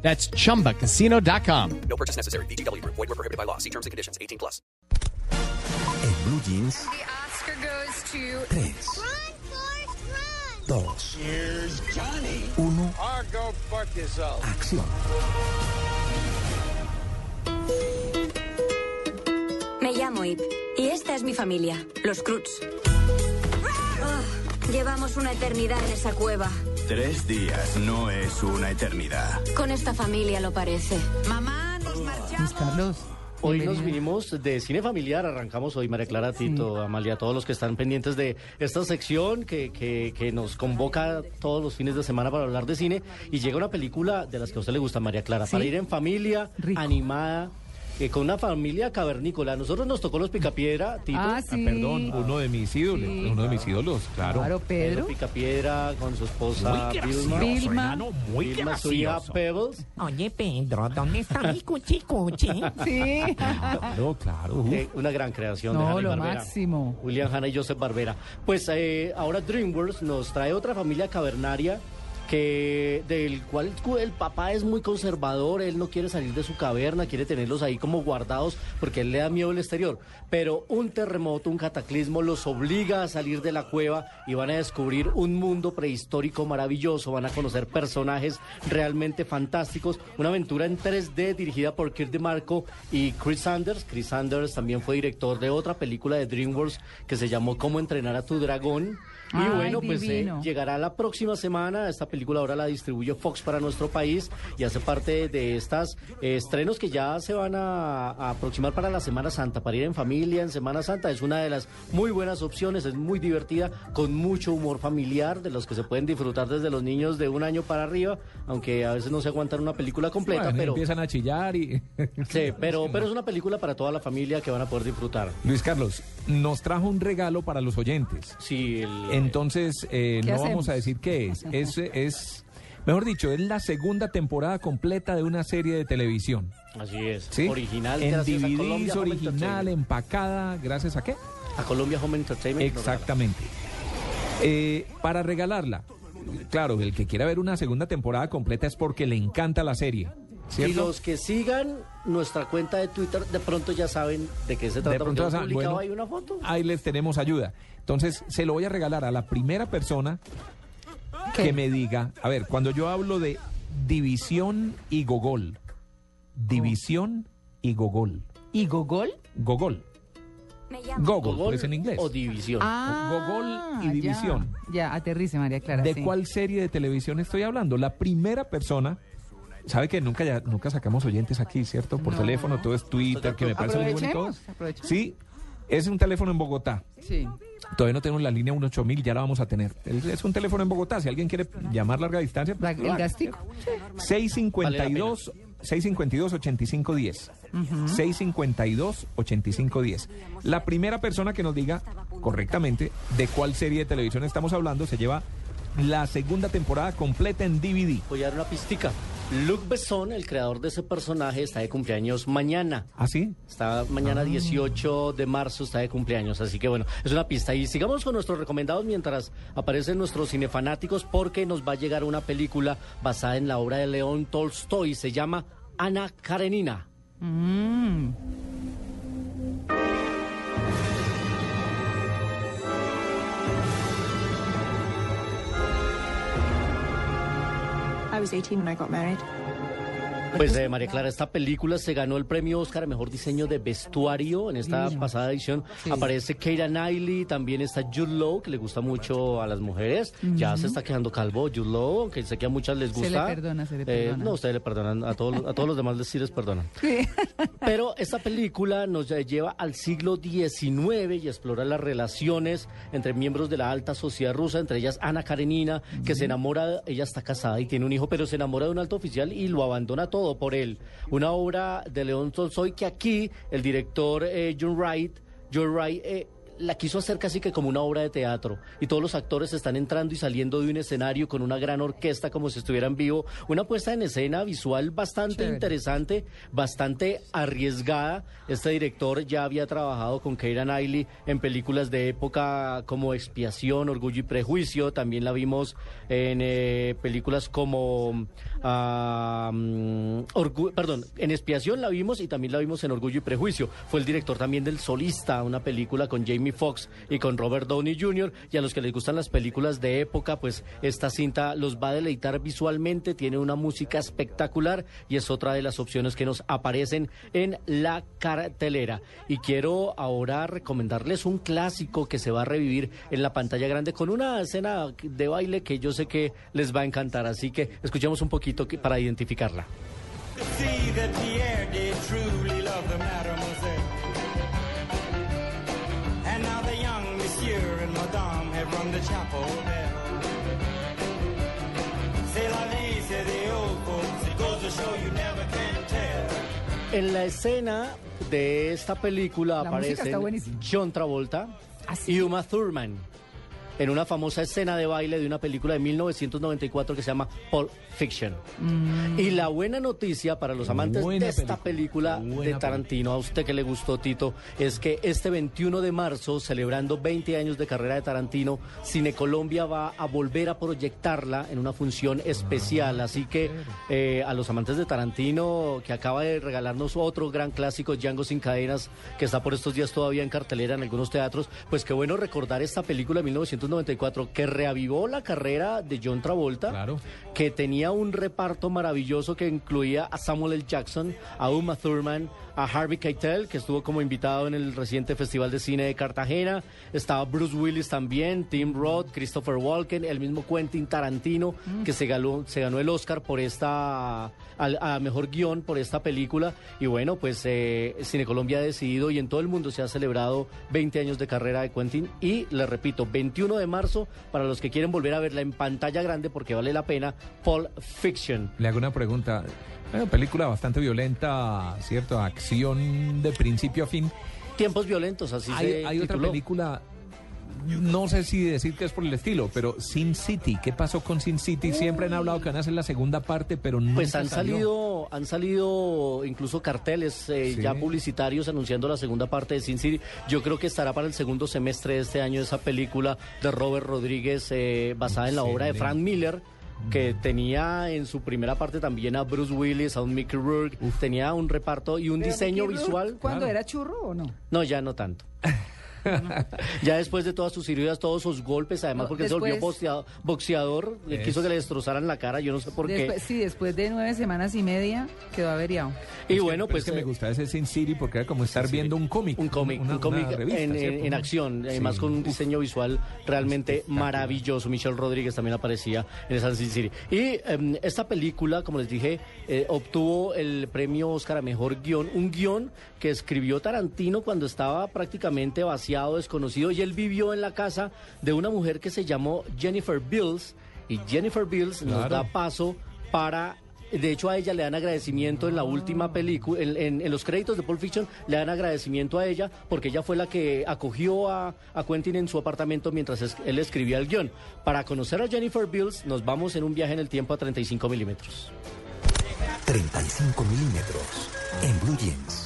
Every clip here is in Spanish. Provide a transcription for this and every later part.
That's chumbacasino.com. No purchase necessary. BGW. Void were prohibited by law. See terms and conditions. 18 plus. En Blue Jeans, The Oscar goes to 3, Run, Forrest, run! 2, Here's Johnny. 1, go fuck yourself. acción. Me llamo Ip y esta es mi familia, los Cruz. llevamos una eternidad en esa cueva. Tres días no es una eternidad. Con esta familia lo parece. Mamá, nos marchamos. Carlos. Hoy nos vinimos de cine familiar, arrancamos hoy María Clara, Tito, Amalia, todos los que están pendientes de esta sección que, que, que nos convoca todos los fines de semana para hablar de cine y llega una película de las que a usted le gusta, María Clara, Sí. para ir en familia, Rico. animada, eh, con una familia cavernícola. A nosotros nos tocó los Picapiedra, Tito. Ah, sí. Perdón, uno de mis ídolos, Sí. uno de mis ídolos, claro. Claro, Pedro Pedro. Picapiedra con su esposa Vilma. Vilma. hermano, muy Vilma, su hija. Pebbles. Oye, Pedro, ¿dónde está mi cuchi cuchi? Sí. Claro, claro. Eh, una gran creación de No, Hanna y lo Barbera. máximo. William Hanna y Joseph Barbera. Pues eh, ahora DreamWorks nos trae otra familia cavernaria que del cual el papá es muy conservador, él no quiere salir de su caverna, quiere tenerlos ahí como guardados porque él le da miedo el exterior. Pero un terremoto, un cataclismo los obliga a salir de la cueva y van a descubrir un mundo prehistórico maravilloso, van a conocer personajes realmente fantásticos, una aventura en 3D dirigida por Kirk DeMarco y Chris Sanders. Chris Sanders también fue director de otra película de DreamWorks que se llamó Cómo entrenar a tu dragón. Y Ay, bueno, pues eh, llegará la próxima semana. Esta película ahora la distribuye Fox para nuestro país y hace parte de estas eh, estrenos que ya se van a, a aproximar para la Semana Santa, para ir en familia en Semana Santa. Es una de las muy buenas opciones, es muy divertida, con mucho humor familiar, de los que se pueden disfrutar desde los niños de un año para arriba, aunque a veces no se aguantan una película completa, Bueno, pero... empiezan a chillar y... Sí, pero, pero es una película para toda la familia que van a poder disfrutar. Luis Carlos, nos trajo un regalo para los oyentes. Sí, el- Entonces, eh, ¿Qué no hacemos? vamos a decir qué es. Es, es, mejor dicho, es la segunda temporada completa de una serie de televisión. así es. ¿Sí? Original, En Home original, empacada, gracias a qué? A Colombia Home Entertainment. Exactamente. Eh, para regalarla, claro, el que quiera ver una segunda temporada completa es porque le encanta la serie. Y los que sigan nuestra cuenta de Twitter, de pronto ya saben de qué se trata. De pronto saben, bueno, ahí una foto. ahí les tenemos ayuda. Entonces, se lo voy a regalar a la primera persona. Que me diga, a ver, cuando yo hablo de división y gogol, división y gogol, ¿Y Gogol? gogol, Me llamo gogol, Gogol pues en inglés. O división. Ah, Gogol y ya. división. Ya, aterrice, María Clara. ¿De sí. cuál serie de televisión estoy hablando? La primera persona, sabe que nunca ya, nunca sacamos oyentes aquí, ¿cierto? Por No. teléfono, todo es Twitter, que me parece muy bonito. Aprovechemos, aprovechemos. Sí, es un teléfono en Bogotá. Sí. Todavía no tenemos la línea 18000, ya la vamos a tener. Es un teléfono en Bogotá. Si alguien quiere llamar larga distancia, La- lo el gastico. 652 652 8510. 652 8510. La primera persona que nos diga correctamente de cuál serie de televisión estamos hablando se lleva la segunda temporada completa en DVD. Voy a dar una pistica. Luc Besson, el creador de ese personaje, está de cumpleaños mañana. ¿Ah, sí? Está mañana 18 de marzo, está de cumpleaños, así que bueno, es una pista. Y sigamos con nuestros recomendados mientras aparecen nuestros cinefanáticos porque nos va a llegar una película basada en la obra de León Tolstoy, se llama Ana Karenina. Mm. I was 18 when I got married. Pues eh, María Clara, esta película se ganó el premio Oscar a Mejor Diseño de Vestuario. En esta pasada edición Sí. aparece Keira Knightley, también está Jude Law, que le gusta mucho a las mujeres. Ya se está quedando calvo Jude Law, aunque sé que a muchas les Se gusta. le perdona, se le Eh, no, ustedes le perdonan, a todos, a todos los demás les sí les perdonan. Pero esta película nos lleva al siglo XIX y explora las relaciones entre miembros de la alta sociedad rusa, entre ellas Ana Karenina, que se enamora, ella está casada y tiene un hijo, pero se enamora de un alto oficial y lo abandona todo. Todo por él. Una obra de León Tolstoy que aquí el director eh, John Wright, John Wright eh, la quiso hacer casi que como una obra de teatro y todos los actores están entrando y saliendo de un escenario con una gran orquesta como si estuvieran vivo, una puesta en escena visual bastante Chévere. interesante, bastante arriesgada. Este director ya había trabajado con Keira Knightley en películas de época como Expiación, Orgullo y Prejuicio, también la vimos en eh, películas como ah, mm, Orgu- perdón, en Expiación la vimos y también la vimos en Orgullo y Prejuicio. Fue el director también del Solista, una película con Jamie Foxx y con Robert Downey Jr. Y a los que les gustan las películas de época, pues esta cinta los va a deleitar visualmente, tiene una música espectacular y es otra de las opciones que nos aparecen en la cartelera. Y quiero ahora recomendarles un clásico que se va a revivir en la pantalla grande con una escena de baile que yo sé que les va a encantar. Así que escuchemos un poquito para identificarla. The chapel bell. C'est la vie, say the old folks. It goes to show you never can tell. En la escena de esta película La aparecen. John Travolta y Uma Thurman en una famosa escena de baile de una película de 1994 que se llama Pulp Fiction. Mm. Y la buena noticia para los amantes Buena de esta película, de Tarantino, a usted que le gustó Tito, es que este 21 de marzo, celebrando 20 años de carrera de Tarantino, Cine Colombia va a volver a proyectarla en una función especial. Así que eh, a los amantes de Tarantino, que acaba de regalarnos otro gran clásico, Django sin cadenas, que está por estos días todavía en cartelera en algunos teatros, pues qué bueno recordar esta película de 1994 que reavivó la carrera de John Travolta Claro. que tenía un reparto maravilloso que incluía a Samuel L. Jackson, a Uma Thurman, a Harvey Keitel, que estuvo como invitado en el reciente Festival de Cine de Cartagena, estaba Bruce Willis también, Tim Roth, Christopher Walken, el mismo Quentin Tarantino, que se ganó, se ganó el Oscar por esta, al- a, mejor guion por esta película, y bueno, pues eh, Cine Colombia ha decidido y en todo el mundo se ha celebrado 20 años de carrera de Quentin, y les repito, 21 de marzo, para los que quieren volver a verla en pantalla grande, porque vale la pena, Pulp Fiction. Le hago una pregunta. Una película bastante violenta, ¿cierto? Acción de principio a fin. Tiempos violentos, así Hay, se hay otra película, no sé si decir que es por el estilo, pero Sin City. ¿Qué pasó con Sin City? Siempre han hablado que van a hacer la segunda parte, pero no. Pues han salido, han salido incluso carteles eh, Sí. ya publicitarios anunciando la segunda parte de Sin City. Yo creo que estará para el segundo semestre de este año esa película de Robert Rodríguez eh, basada en la obra de. Frank Miller. Que tenía en su primera parte también a Bruce Willis, a un Mickey Rourke, tenía un reparto y un Pero diseño Mickey visual. ¿Cuándo Claro. era churro o no? No, ya no tanto. ya después de todas sus cirugías, todos sus golpes, además No, porque se volvió después- boxeador, boxeador Es. quiso que le destrozaran la cara, yo no sé por qué. Después- sí, después de nueve semanas y media quedó averiado. Y bueno, pues es que me eh, gustaba ese Sin City porque era como estar viendo un cómic. un cómic, una- un cómic revista, en, en- ¿cierto? en acción, además con un diseño visual realmente maravilloso. Michelle Rodríguez también aparecía en esa Sin City. Y em, esta película, como les dije, eh, obtuvo el premio Oscar a Mejor Guión, un guion que escribió Tarantino cuando estaba prácticamente vaciado, desconocido, y él vivió en la casa de una mujer que se llamó Jennifer Bills, y Jennifer Bills nos Claro. da paso para de hecho, a ella le dan agradecimiento en la última película, en, en- en los créditos de Pulp Fiction, le dan agradecimiento a ella porque ella fue la que acogió a, a Quentin en su apartamento mientras es- él escribía el guion. Para conocer a Jennifer Bills, nos vamos en un viaje en el tiempo a 35 milímetros. 35 milímetros en Blue Jeans.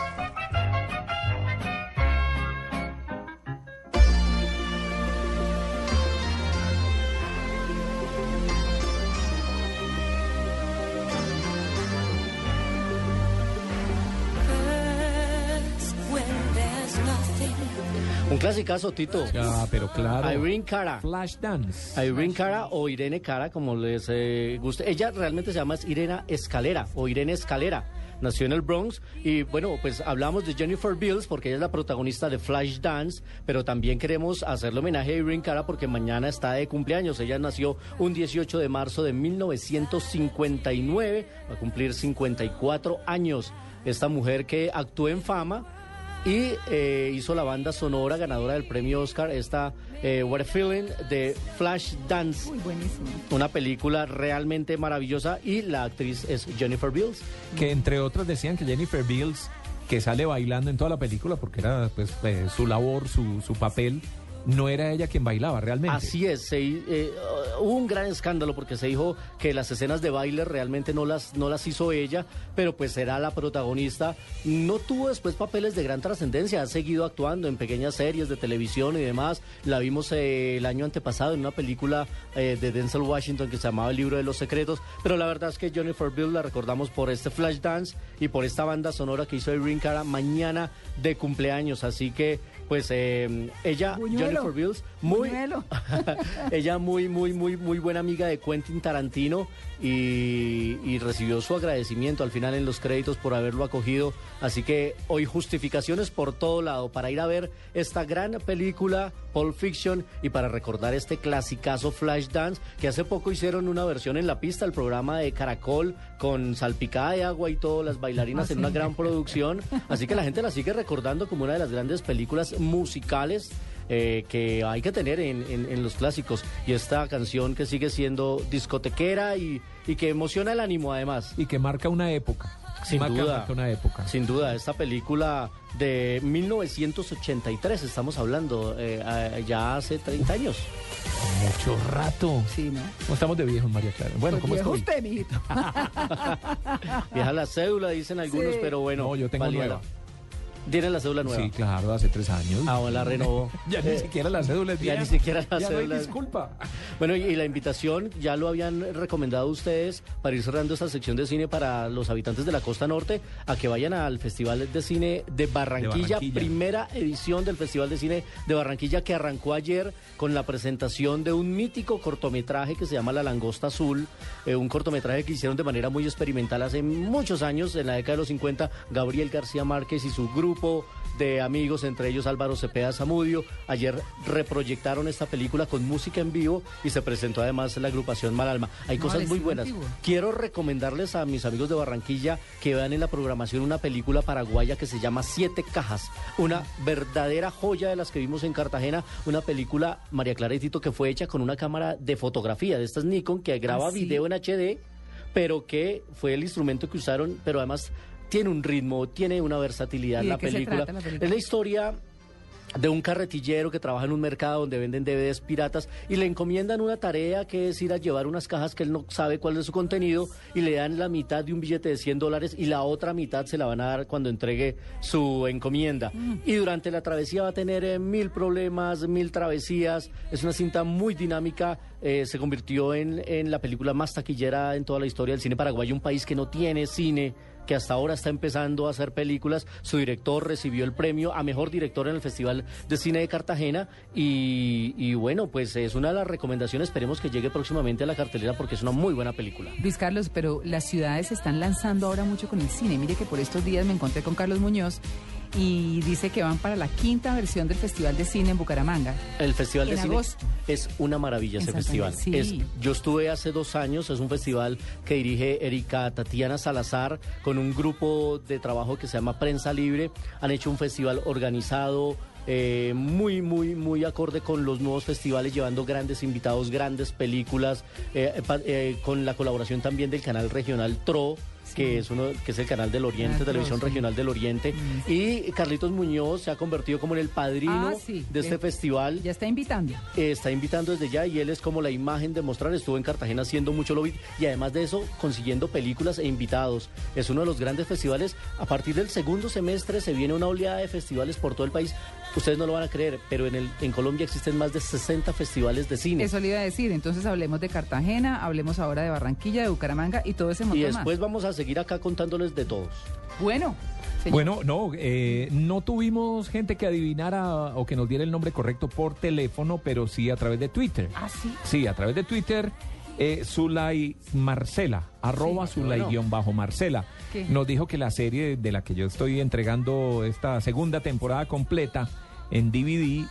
Clasicazo, Tito. Ah, pero claro. Irene Cara. Flash Dance. Irene Cara o Irene Cara, como les eh, guste. Ella realmente se llama Irena Escalera o Irene Escalera. Nació en el Bronx y bueno, pues hablamos de Jennifer Bills porque ella es la protagonista de Flash Dance, pero también queremos hacerle homenaje a Irene Cara porque mañana está de cumpleaños. Ella nació un 18 de marzo de 1959, va a cumplir 54 años. Esta mujer que actuó en fama y eh, hizo la banda sonora ganadora del premio Oscar, esta eh, What a Feeling de Flash Dance. Uy, buenísimo. Una película realmente maravillosa y la actriz es Jennifer Beals. Que entre otros decían que Jennifer Beals, que sale bailando en toda la película, porque era pues eh, su labor, su, su papel, no era ella quien bailaba realmente. Así es, se eh, hubo un gran escándalo porque se dijo que las escenas de baile realmente no las, no las hizo ella, pero pues era la protagonista. No tuvo después papeles de gran trascendencia, ha seguido actuando en pequeñas series de televisión y demás. La vimos eh, el año antepasado en una película eh, de Denzel Washington que se llamaba El libro de los secretos, pero la verdad es que Jennifer Bill la recordamos por este Flash Dance y por esta banda sonora que hizo Irene Cara mañana de cumpleaños, así que pues eh, ella, Buñuelo. Jennifer Bills, muy, ella muy, muy, muy, muy buena amiga de Quentin Tarantino y, y recibió su agradecimiento al final en los créditos por haberlo acogido. Así que hoy justificaciones por todo lado para ir a ver esta gran película Pulp Fiction y para recordar este clasicazo Flashdance que hace poco hicieron una versión en la pista, el programa de Caracol con salpicada de agua y todas las bailarinas Ah, en una gran producción. Así que la gente la sigue recordando como una de las grandes películas musicales eh, que hay que tener en, en- en los clásicos. Y esta canción que sigue siendo discotequera y, y que emociona el ánimo además. Y que marca una época. Sin marca, duda. marca una época. Sin duda, esta película de 1983, estamos hablando, eh, ya hace 30 años. Mucho rato. Sí, ¿no? ¿Cómo estamos de viejos, María Clara? Bueno, Pues ¿cómo viejo estoy? usted, mijito. Vieja la cédula, dicen algunos, Sí. pero bueno. No, yo tengo nueva. ¿Tiene la cédula nueva? Sí, claro, hace tres años. Ah, bueno, la renovó. ya ni siquiera la cédula es ya ni siquiera la ya no hay cédula disculpa. Bueno, y, y la invitación ya lo habían recomendado ustedes para ir cerrando esta sección de cine para los habitantes de la costa norte a que vayan al Festival de Cine de Barranquilla, Barranquilla. primera edición del Festival de Cine de Barranquilla que arrancó ayer con la presentación de un mítico cortometraje que se llama La Langosta Azul, eh, un cortometraje que hicieron de manera muy experimental hace muchos años, en la década de los 50, Gabriel García Márquez y su grupo de amigos, entre ellos Álvaro Cepeda Zamudio. Ayer reproyectaron esta película con música en vivo y se presentó además la agrupación Malalma. Hay No, cosas muy buenas. antiguo. Quiero recomendarles a mis amigos de Barranquilla que vean en la programación una película paraguaya que se llama Siete Cajas, una verdadera joya de las que vimos en Cartagena, una película, María Clara y Tito, que fue hecha con una cámara de fotografía de estas Nikon que graba ¿Ah, sí? video en HD, pero que fue el instrumento que usaron, pero además tiene un ritmo, tiene una versatilidad ¿Y de la qué se película. trata la película? Es la historia de un carretillero que trabaja en un mercado donde venden DVDs piratas y le encomiendan una tarea que es ir a llevar unas cajas que él no sabe cuál es su contenido y le dan la mitad de un billete de 100 dólares y la otra mitad se la van a dar cuando entregue su encomienda. Y durante la travesía va a tener eh, mil problemas, mil travesías. Es una cinta muy dinámica. eh, se convirtió en, en la película más taquillera en toda la historia del cine paraguayo, un país que no tiene cine que hasta ahora está empezando a hacer películas. Su director recibió el premio a mejor director en el Festival de Cine de Cartagena y, bueno, pues es una de las recomendaciones. Esperemos que llegue próximamente a la cartelera porque es una muy buena película. Luis Carlos, pero las ciudades están lanzando ahora mucho con el cine. Mire que por estos días me encontré con Carlos Muñoz y dice que van para la quinta versión del Festival de Cine en Bucaramanga. El Festival de Cine es una maravilla En ese festival. sí. Es- yo estuve hace dos años, es un festival que dirige Erika Tatiana Salazar con un grupo de trabajo que se llama Prensa Libre. Han hecho un festival organizado. eh, muy, muy, muy acorde con los nuevos festivales, llevando grandes invitados, grandes películas, eh, eh, con la colaboración también del canal regional TRO, que es uno que es el canal del Oriente, Televisión sí. Regional del Oriente. Y Carlitos Muñoz se ha convertido como en el padrino Ah, de este que- festival. Ya está invitando. Eh, está invitando desde ya y él es como la imagen de mostrar. Estuvo en Cartagena haciendo mucho lobby y además de eso consiguiendo películas e invitados. Es uno de los grandes festivales. A partir del segundo semestre se viene una oleada de festivales por todo el país. Ustedes no lo van a creer, pero en, el, en Colombia existen más de 60 festivales de cine. Eso le iba a decir. Entonces hablemos de Cartagena, hablemos ahora de Barranquilla, de Bucaramanga y todo ese montón y más. después vamos a seguir acá contándoles de todos. Bueno, señor. Bueno, no, eh, no tuvimos gente que adivinara o que nos diera el nombre correcto por teléfono, pero sí a través de Twitter. Ah, sí. Sí, a través de Twitter. Eh, Zulay Marcela, arroba Sí, Zulay bueno. guion bajo Marcela, ¿Qué? nos dijo que la serie de la que yo estoy entregando esta segunda temporada completa en DVD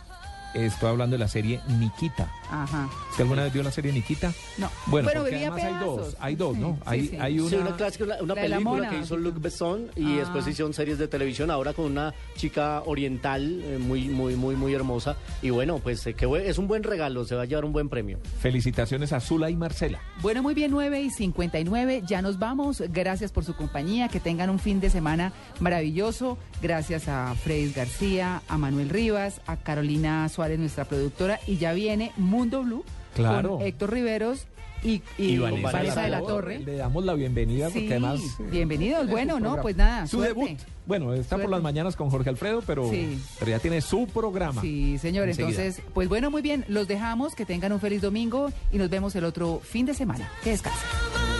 Estoy hablando de la serie Nikita. Ajá. ¿Usted alguna vez vio la serie Nikita? No. Bueno, Bueno, porque además hay dos, pedazos. hay dos, ¿no? Sí, hay, sí. hay una... Sí, una clásica, una, película mona. que hizo Luc Besson y Ah. después hicieron series de televisión ahora con una chica oriental eh, muy, muy, muy, muy hermosa. Y bueno, pues eh, que es un buen regalo, se va a llevar un buen premio. Felicitaciones a Zula y Marcela. Bueno, muy bien, 9 y 59. Ya nos vamos. Gracias por su compañía. Que tengan un fin de semana maravilloso. Gracias a Freddy García, a Manuel Rivas, a Carolina Suárez, nuestra productora. Y ya viene Mundo Blue Claro. con Héctor Riveros y, y Y Vanessa, Vanessa de la Torre. Le damos la bienvenida Sí, porque además... bienvenidos. Bueno, no, pues nada, Su suerte. debut. Bueno, está por las mañanas con Jorge Alfredo, pero, Sí. pero ya tiene su programa. Sí, señor. Enseguida. Entonces, pues bueno, muy bien. Los dejamos. Que tengan un feliz domingo y nos vemos el otro fin de semana. Que descansen.